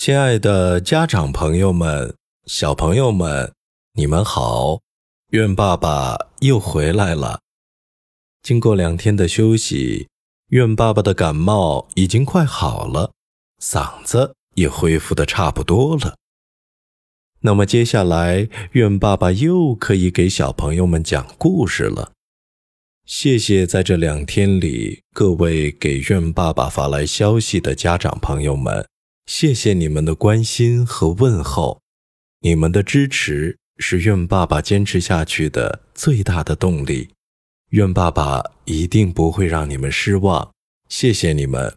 亲爱的家长朋友们、小朋友们，你们好！愿爸爸又回来了。经过两天的休息，愿爸爸的感冒已经快好了，嗓子也恢复的差不多了。那么接下来，愿爸爸又可以给小朋友们讲故事了。谢谢在这两天里各位给愿爸爸发来消息的家长朋友们，谢谢你们的关心和问候，你们的支持是愿爸爸坚持下去的最大的动力。愿爸爸一定不会让你们失望，谢谢你们。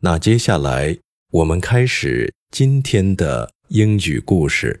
那接下来我们开始今天的英语故事。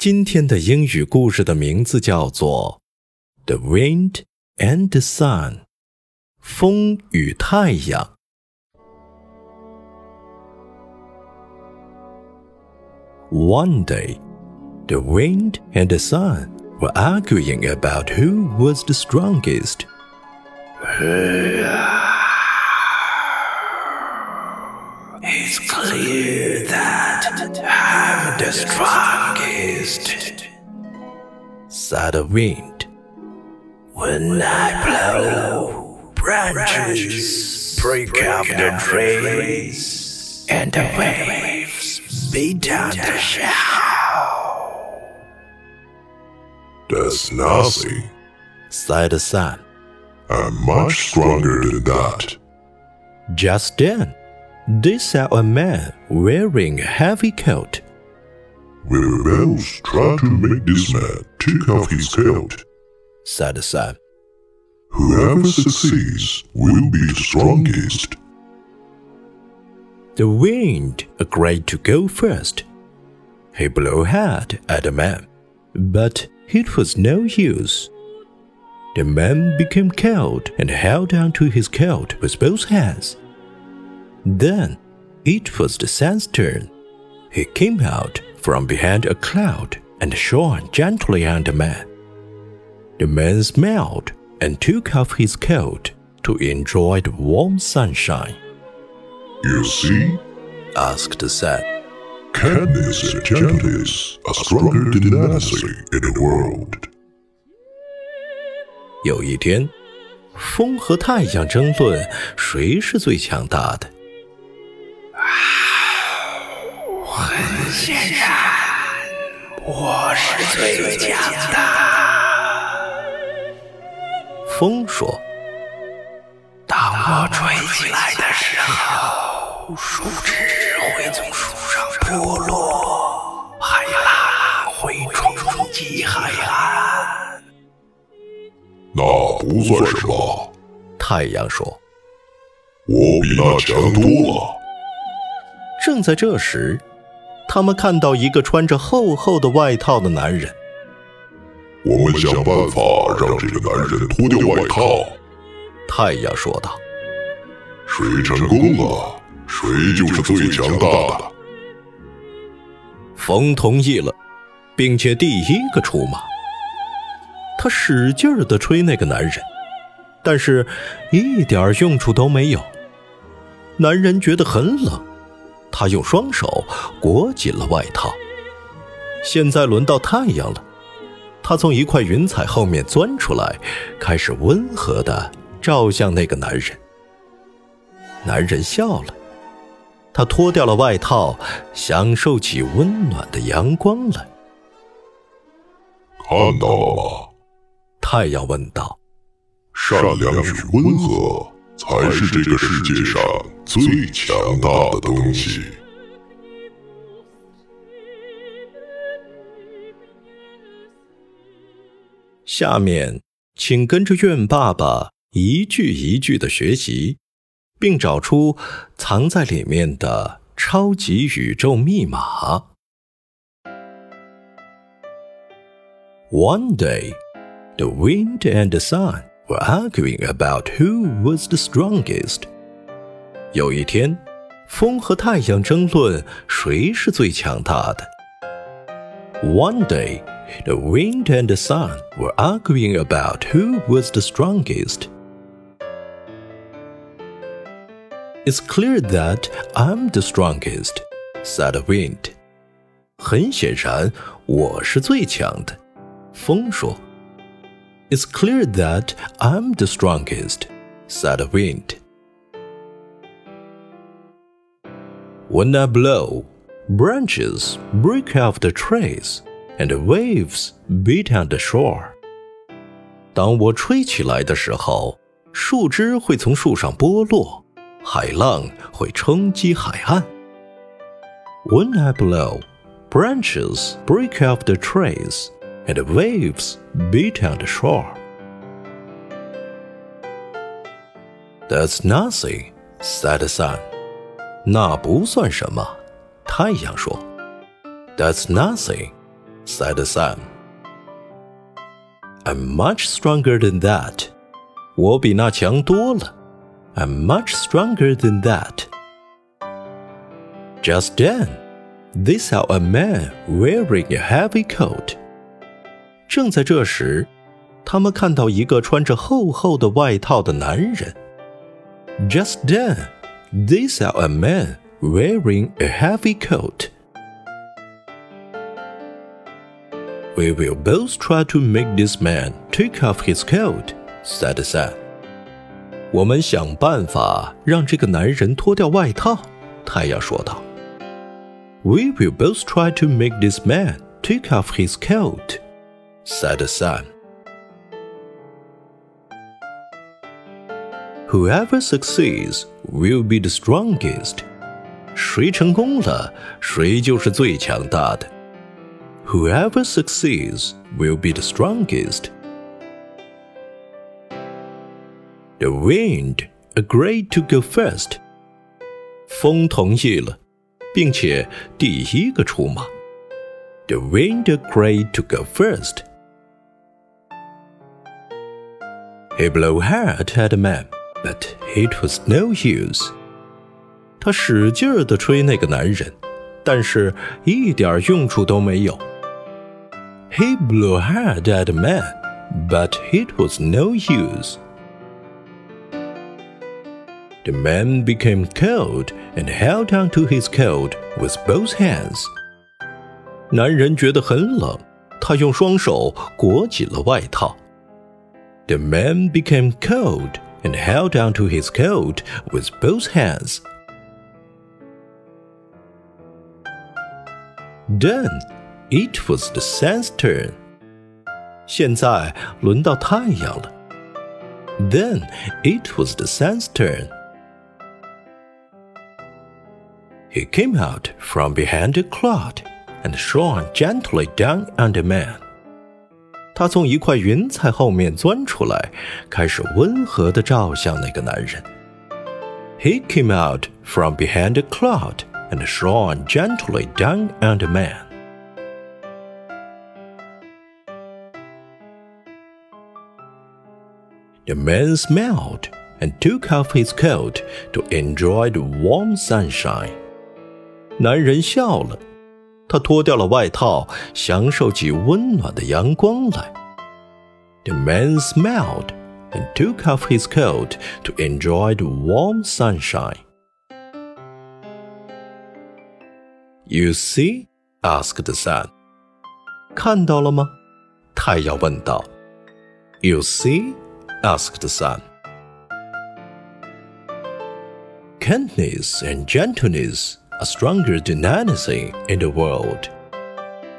今天的英语故事的名字叫做《The Wind and the Sun》，风与太阳。One day, the wind and the sun were arguing about who was the strongest. It's clear that I'm the strongest, said the wind. When I blow, branches break up the trees, and the waves beat down the shore. That's nothing, said the sun. I'm much stronger than that. Just then, they saw a man wearing a heavy coat. We'll both try to make this man take off his coat, said the sun. Whoever succeeds will be the strongest. The wind agreed to go first. He blew hard at the man, but it was no use. The man became cold and held on to his coat with both hands. Then it was the sun's turn. He came out from behind a cloud and shone gently on the man. The man smiled and took off his coat to enjoy the warm sunshine. You see? asked the sun. Kindness and gentleness are stronger than anything in the world. 有一天，风和太阳争论谁是最强大的。 很显然，我是最强的。风说：“当我吹起来的时候，树枝会从树上脱落，海浪会冲击海岸。”那不算什么，太阳说：“我比那强多了。”正在这时，他们看到一个穿着厚厚的外套的男人。我们想办法让这个男人脱掉外套。太阳说道：“谁成功了，谁就是最强大的。”风同意了，并且第一个出马。他使劲儿地吹那个男人，但是一点用处都没有。男人觉得很冷，他用双手裹紧了外套。现在轮到太阳了，他从一块云彩后面钻出来，开始温和的照向那个男人。男人笑了，他脱掉了外套，享受起温暖的阳光来。看到了吗？太阳问道。善良与温和才是这个世界上最强大的东西。下面，请跟着愿爸爸一句一句的学习，并找出藏在里面的超级宇宙密码。One day, the wind and the sun were arguing about who was the strongest. 有一天，风和太阳争论谁是最强大的。One day, the wind and the sun were arguing about who was the strongest. It's clear that I'm the strongest, said the wind. 很显然，我是最强的。风说：“It's clear that I'm the strongest,” said the wind. When I blow, branches break off the trees, and the waves beat on the shore. 当我吹起来的时候，树枝会从树上剥落，海浪会冲击海岸。When I blow, branches break off the trees, and the waves beat on the shore. That's nothing, said the sun. 那不算什么，太阳说。That's nothing, said the sun. I'm much stronger than that. 我比那强多了。I'm much stronger than that. Just then, they saw a man wearing a heavy coat. 正在这时，他们看到一个穿着厚厚的外套的男人。Just then, they saw a man wearing a heavy coat. We will both try to make this man take off his coat, said the sun. 我们想办法让这个男人脱掉外套，太阳说道。We will both try to make this man take off his coat, said the sun. Whoever succeeds will be the strongest. 谁成功了，谁就是最强大的。Whoever succeeds will be the strongest. The wind agreed to go first. 风同意了，并且第一个出马。The wind agreed to go first. He blew hard at the man, but it was no use. 他使劲儿地吹那个男人，但是一点用处都没有。He blew hard at the man, but it was no use. The man became cold and held onto his coat with both hands. 男人觉得很冷，他用双手裹紧了外套。The man became cold and held onto his coat with both hands. Then it was the sun's turn. 现在轮到太阳了。Then it was the sun's turn. He came out from behind a cloud and shone gently down on the man. 他从一块云彩后面钻出来，开始温和地照向那个男人。He came out from behind a cloud and shone gently down on the man. The man smiled and took off his coat to enjoy the warm sunshine. 男人笑了， 他脱掉了外套，享受起温暖的阳光来。The man smiled and took off his coat to enjoy the warm sunshine. You see? asked the sun. 看到了吗？太阳问道。You see? asked the sun. Kindness and gentleness are stronger than anything in the world.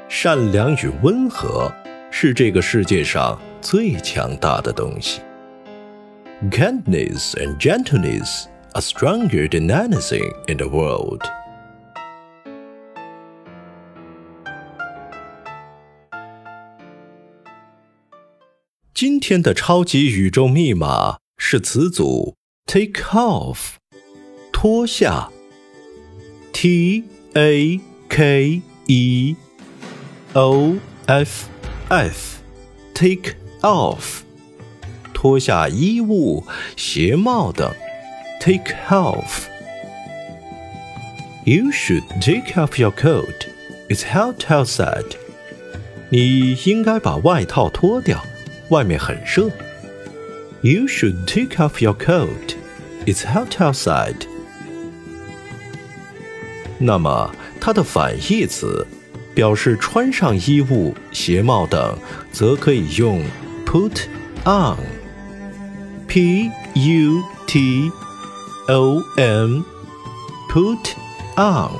善良与温和是这个世界上最强大的东西。Kindness and gentleness are stronger than anything in the world. 今天的超级宇宙密码是词组 take off，脱下。 T A K E O F F，take off，脱下衣物、鞋帽等。Take off。You should take off your coat. It's hot outside. 你应该把外套脱掉。外面很热。You should take off your coat. It's hot outside. 那么它的反义词，表示穿上衣物、鞋帽等，则可以用 put on。P U T O N put on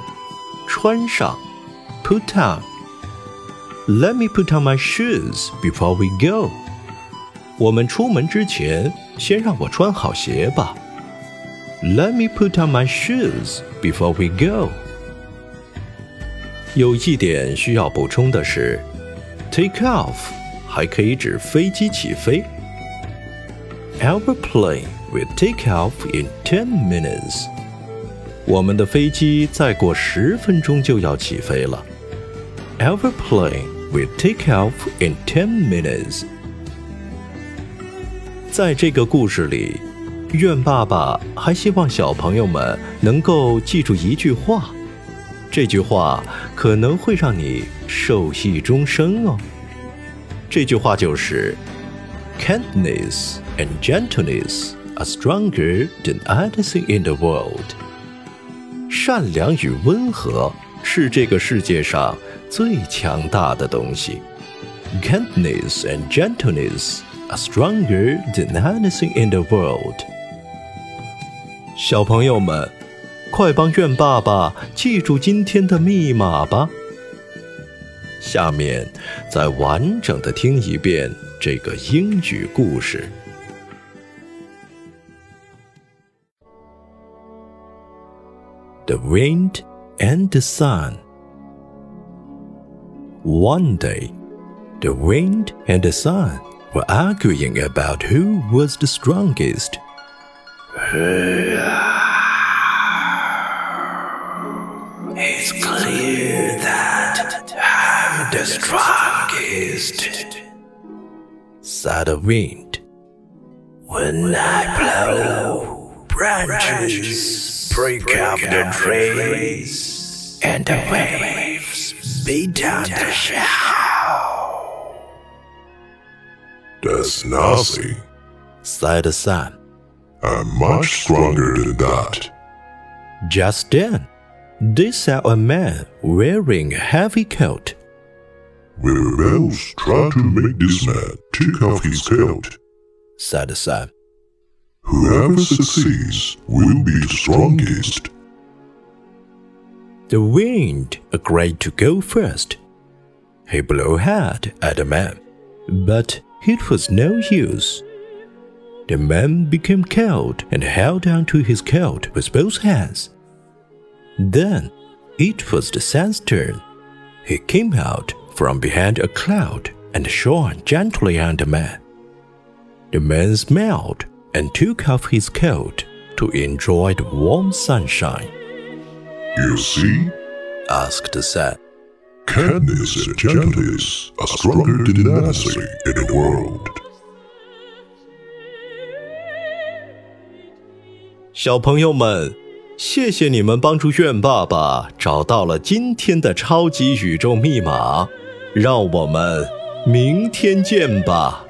穿上 put on。Let me put on my shoes before we go. 我们出门之前，先让我穿好鞋吧。Let me put on my shoes before we go。有一点需要补充的是，take off 还可以指飞机起飞。Our plane will take off in ten minutes。我们的飞机再过十分钟就要起飞了。Our plane will take off in ten minutes。在这个故事里，愿爸爸还希望小朋友们能够记住一句话，这句话可能会让你受益终生哦。这句话就是：Kindness and gentleness are stronger than anything in the world。善良与温和是这个世界上最强大的东西。Kindness and gentleness。are stronger than anything in the world。小朋友们，快帮苑爸爸记住今天的密码吧！下面再完整的听一遍这个英语故事。The wind and the sun. One day, the wind and the sun were arguing about who was the strongest. It's clear that I'm the strongest, said the wind. When I blow, branches break up the trees, and the waves beat down the shore. That's nothing, said the sun. I'm much stronger than that. Just then, they saw a man wearing a heavy coat. We will both try to make this man take off his coat, said the sun. Whoever succeeds will be the strongest. The wind agreed to go first. He blew hard at the man, but it was no use. The man became cold and held on to his coat with both hands. Then it was the sun's turn. He came out from behind a cloud and shone gently on the man. The man smiled and took off his coat to enjoy the warm sunshine. You see? asked the sun. Kindness and gentleness are stronger than anything in the world. 小朋友们， 谢谢你们帮助愿爸爸找到了今天的超级宇宙密码，让我们明天见吧。